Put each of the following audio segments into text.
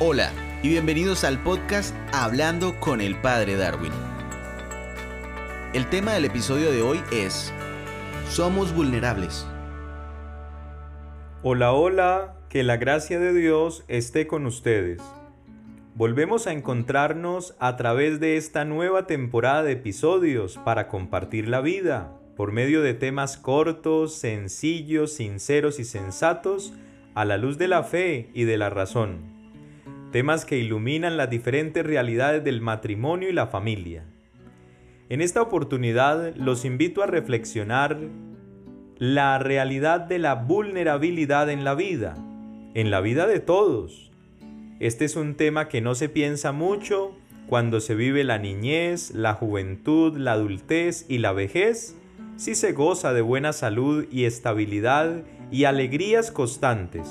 Hola y bienvenidos al podcast Hablando con el Padre Darwin. El tema del episodio de hoy es Somos vulnerables. Hola, hola, que la gracia de Dios esté con ustedes. Volvemos a encontrarnos a través de esta nueva temporada de episodios para compartir la vida por medio de temas cortos, sencillos, sinceros y sensatos a la luz de la fe y de la razón. Temas que iluminan las diferentes realidades del matrimonio y la familia. En esta oportunidad los invito a reflexionar la realidad de la vulnerabilidad en la vida, en la vida de todos, este es un tema que no se piensa mucho cuando se vive la niñez, la juventud, la adultez y la vejez, si se goza de buena salud y estabilidad y alegrías constantes.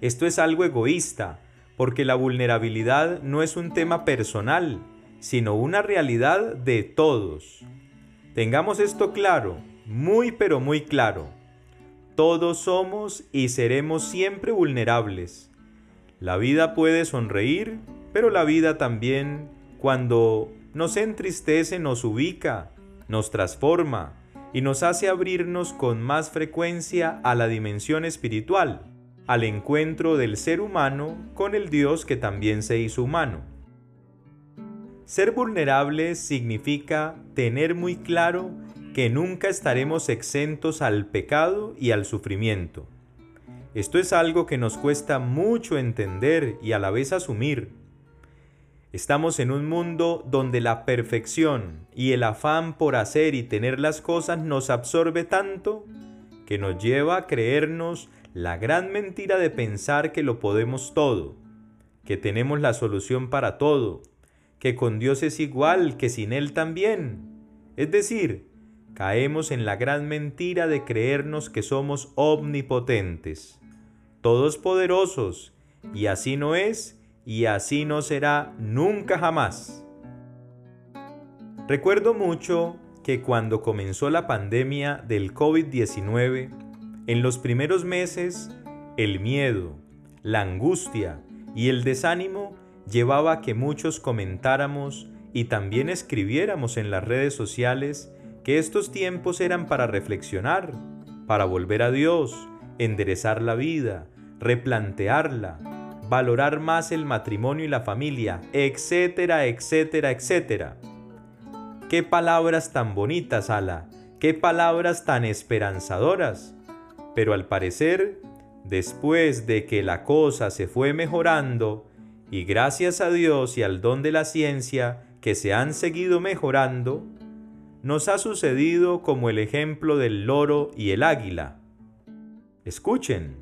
Esto es algo egoísta, porque la vulnerabilidad no es un tema personal, sino una realidad de todos. Tengamos esto claro, muy pero muy claro. Todos somos y seremos siempre vulnerables la vida puede sonreír, pero la vida también, cuando nos entristece, nos ubica, nos transforma y nos hace abrirnos con más frecuencia a la dimensión espiritual, al encuentro del ser humano con el Dios que también se hizo humano. Ser vulnerable significa tener muy claro que nunca estaremos exentos al pecado y al sufrimiento esto es algo que nos cuesta mucho entender y a la vez asumir. Estamos en un mundo donde la perfección y el afán por hacer y tener las cosas nos absorbe tanto que nos lleva a creernos la gran mentira de pensar que lo podemos todo, que tenemos la solución para todo, que con Dios es igual, que sin Él también. Es decir, caemos en la gran mentira de creernos que somos omnipotentes todos poderosos, y así no es, y así no será nunca jamás. Recuerdo mucho que cuando comenzó la pandemia del COVID-19, en los primeros meses, el miedo, la angustia y el desánimo llevaba a que muchos comentáramos y también escribiéramos en las redes sociales que estos tiempos eran para reflexionar, para volver a Dios, enderezar la vida, replantearla, valorar más el matrimonio y la familia, etcétera, etcétera, etcétera. Qué palabras tan bonitas, Ala, qué palabras tan esperanzadoras. Pero al parecer, después de que la cosa se fue mejorando, y gracias a Dios y al don de la ciencia que se han seguido mejorando, nos ha sucedido como el ejemplo del loro y el águila. Escuchen,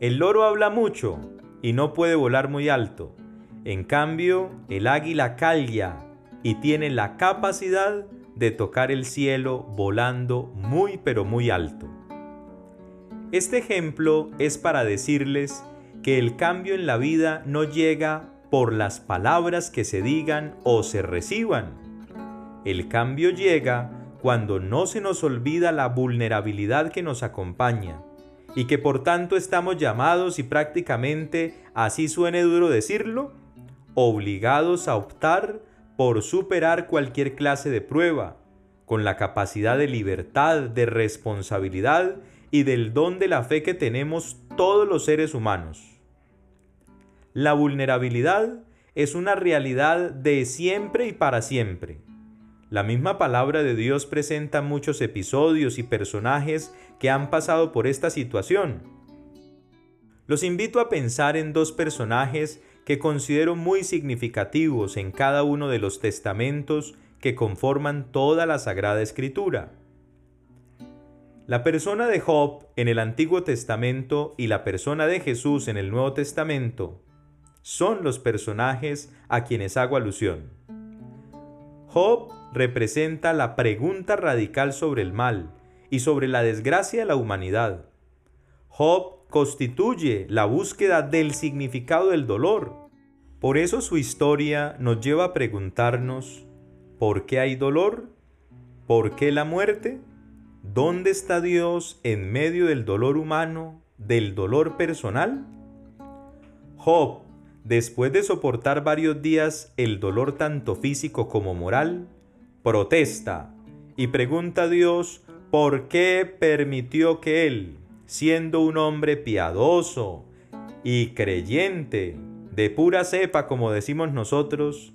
el loro habla mucho y no puede volar muy alto. En cambio, el águila calla y tiene la capacidad de tocar el cielo volando muy pero muy alto. Este ejemplo es para decirles que el cambio en la vida no llega por las palabras que se digan o se reciban. El cambio llega cuando no se nos olvida la vulnerabilidad que nos acompaña y que por tanto estamos llamados y prácticamente, así suene duro decirlo, obligados a optar por superar cualquier clase de prueba, con la capacidad de libertad, de responsabilidad y del don de la fe que tenemos todos los seres humanos. La vulnerabilidad es una realidad de siempre y para siempre la misma palabra de Dios presenta muchos episodios y personajes que han pasado por esta situación. Los invito a pensar en dos personajes que considero muy significativos en cada uno de los testamentos que conforman toda la Sagrada Escritura. La persona de Job en el Antiguo Testamento y la persona de Jesús en el Nuevo Testamento son los personajes a quienes hago alusión. Job representa la pregunta radical sobre el mal y sobre la desgracia de la humanidad. Job constituye la búsqueda del significado del dolor. Por eso su historia nos lleva a preguntarnos, ¿por qué hay dolor? ¿Por qué la muerte? ¿Dónde está Dios en medio del dolor humano, del dolor personal? Job, después de soportar varios días el dolor tanto físico como moral, protesta y pregunta a Dios por qué permitió que él, siendo un hombre piadoso y creyente, de pura cepa como decimos nosotros,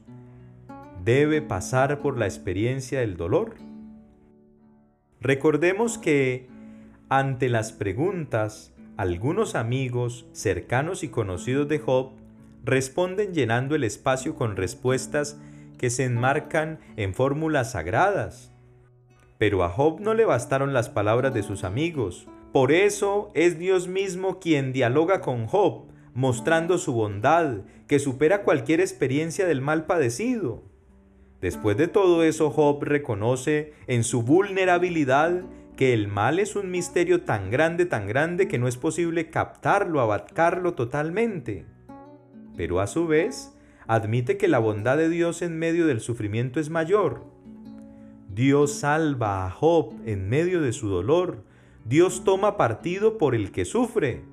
debe pasar por la experiencia del dolor. Recordemos que ante las preguntas, algunos amigos cercanos y conocidos de Job responden llenando el espacio con respuestas que se enmarcan en fórmulas sagradas. Pero a Job no le bastaron las palabras de sus amigos. Por eso es Dios mismo quien dialoga con Job, mostrando su bondad, que supera cualquier experiencia del mal padecido. Después de todo eso, Job reconoce en su vulnerabilidad que el mal es un misterio tan grande, tan grande que no es posible captarlo, abarcarlo totalmente. Pero a su vez, admite que la bondad de Dios en medio del sufrimiento es mayor. Dios salva a Job en medio de su dolor. Dios toma partido por el que sufre.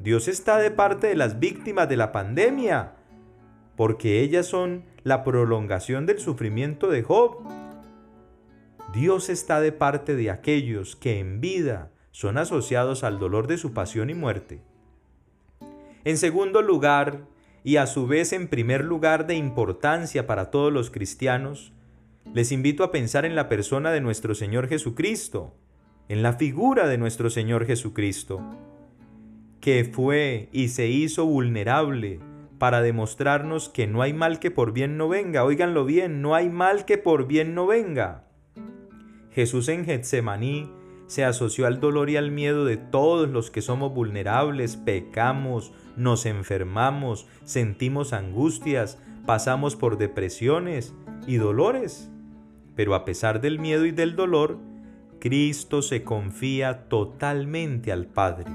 Dios está de parte de las víctimas de la pandemia, porque ellas son la prolongación del sufrimiento de Job. Dios está de parte de aquellos que en vida son asociados al dolor de su pasión y muerte. En segundo lugar, y a su vez en primer lugar de importancia para todos los cristianos, les invito a pensar en la persona de nuestro Señor Jesucristo, en la figura de nuestro Señor Jesucristo que fue y se hizo vulnerable para demostrarnos que no hay mal que por bien no venga. Óiganlo bien, no hay mal que por bien no venga. Jesús en Getsemaní se asoció al dolor y al miedo de todos los que somos vulnerables, pecamos, nos enfermamos, sentimos angustias, pasamos por depresiones y dolores. Pero a pesar del miedo y del dolor, Cristo se confía totalmente al Padre.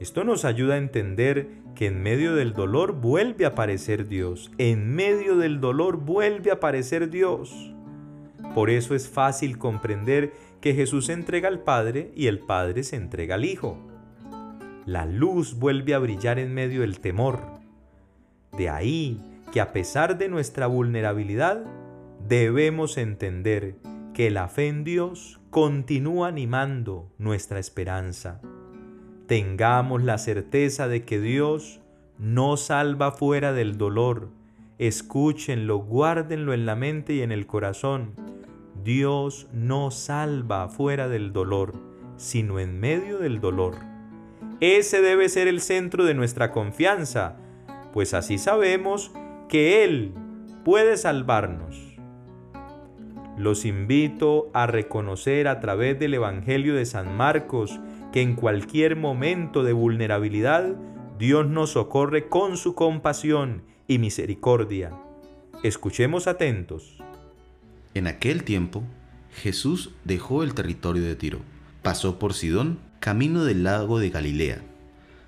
Esto nos ayuda a entender que en medio del dolor vuelve a aparecer Dios. En medio del dolor vuelve a aparecer Dios. Por eso es fácil comprender que Jesús se entrega al Padre y el Padre se entrega al Hijo. La luz vuelve a brillar en medio del temor. De ahí que a pesar de nuestra vulnerabilidad, debemos entender que la fe en Dios continúa animando nuestra esperanza tengamos la certeza de que Dios no salva fuera del dolor. Escúchenlo, guárdenlo en la mente y en el corazón. Dios no salva fuera del dolor, sino en medio del dolor. Ese debe ser el centro de nuestra confianza, pues así sabemos que Él puede salvarnos. Los invito a reconocer a través del Evangelio de San Marcos que en cualquier momento de vulnerabilidad Dios nos socorre con su compasión y misericordia. Escuchemos atentos. En aquel tiempo, Jesús dejó el territorio de Tiro, pasó por Sidón, camino del lago de Galilea,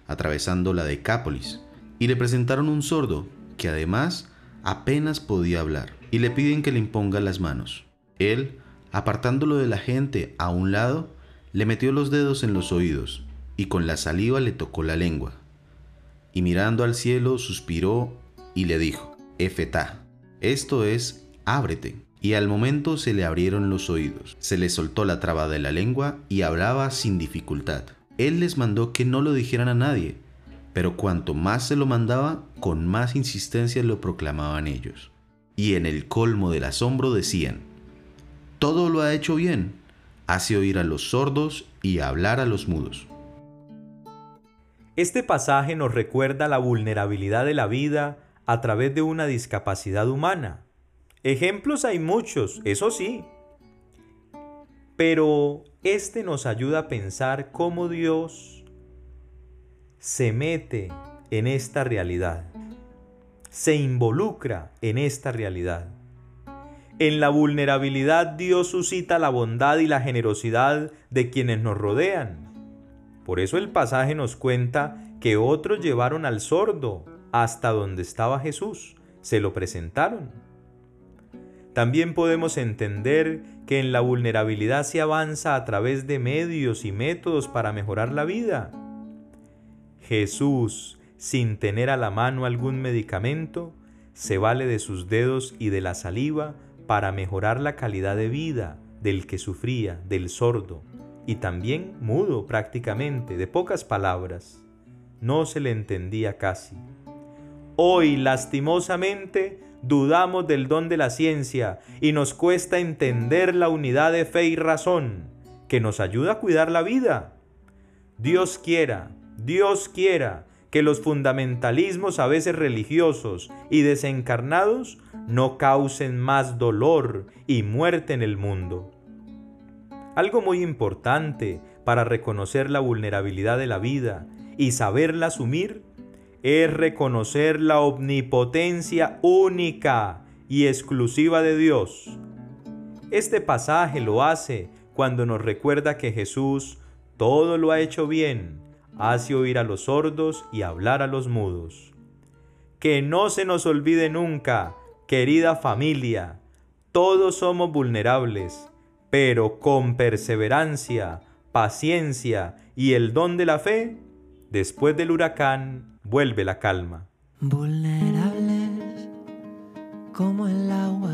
atravesando la Decápolis, y le presentaron un sordo que además apenas podía hablar, y le piden que le imponga las manos. Él, apartándolo de la gente a un lado, le metió los dedos en los oídos y con la saliva le tocó la lengua. Y mirando al cielo suspiró y le dijo, Efetá, esto es, ábrete. Y al momento se le abrieron los oídos, se le soltó la traba de la lengua y hablaba sin dificultad. Él les mandó que no lo dijeran a nadie, pero cuanto más se lo mandaba, con más insistencia lo proclamaban ellos. Y en el colmo del asombro decían, todo lo ha hecho bien, hace oír a los sordos y hablar a los mudos. Este pasaje nos recuerda la vulnerabilidad de la vida a través de una discapacidad humana. Ejemplos hay muchos, eso sí. Pero este nos ayuda a pensar cómo Dios se mete en esta realidad, se involucra en esta realidad. En la vulnerabilidad Dios suscita la bondad y la generosidad de quienes nos rodean. Por eso el pasaje nos cuenta que otros llevaron al sordo hasta donde estaba Jesús, se lo presentaron. También podemos entender que en la vulnerabilidad se avanza a través de medios y métodos para mejorar la vida. Jesús sin tener a la mano algún medicamento, se vale de sus dedos y de la saliva para mejorar la calidad de vida del que sufría, del sordo, y también mudo prácticamente, de pocas palabras. No se le entendía casi. Hoy, lastimosamente, dudamos del don de la ciencia y nos cuesta entender la unidad de fe y razón que nos ayuda a cuidar la vida. Dios quiera, Dios quiera que los fundamentalismos a veces religiosos y desencarnados no causen más dolor y muerte en el mundo. Algo muy importante para reconocer la vulnerabilidad de la vida y saberla asumir es reconocer la omnipotencia única y exclusiva de Dios. Este pasaje lo hace cuando nos recuerda que Jesús todo lo ha hecho bien, hace oír a los sordos y hablar a los mudos. Que no se nos olvide nunca, querida familia, todos somos vulnerables pero con perseverancia, paciencia y el don de la fe, después del huracán vuelve la calma. Vulnerables como el agua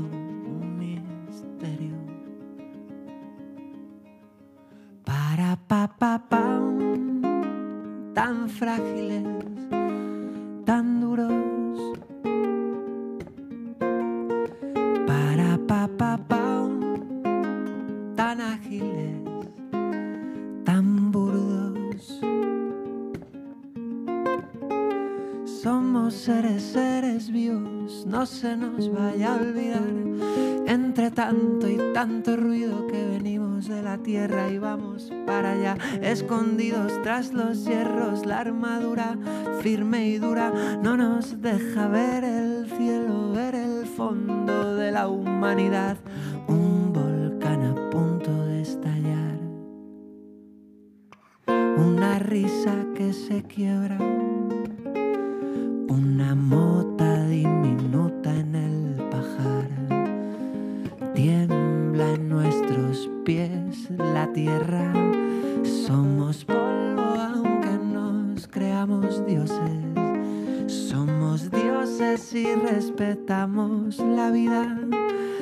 no se nos vaya a olvidar. Entre tanto y tanto ruido que venimos de la tierra y vamos para allá, escondidos tras los hierros, la armadura firme y dura no nos deja ver el cielo, ver el fondo de la humanidad. Un volcán a punto de estallar, una risa que se quiebra una mota Somos polvo aunque nos creamos dioses. Somos dioses y respetamos la vida.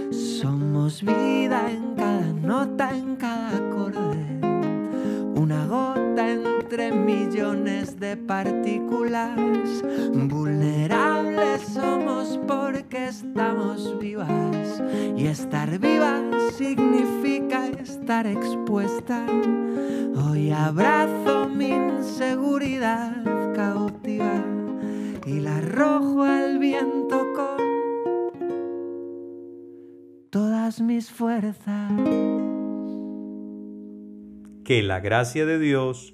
Somos vida en cada nota, en cada acorde. Una gota entre millones de partículas. Vulnerables somos porque estamos vivas. Y estar viva significa estar expuesta. Hoy abrazo mi inseguridad cautiva y la arrojo al viento con todas mis fuerzas. Que la gracia de Dios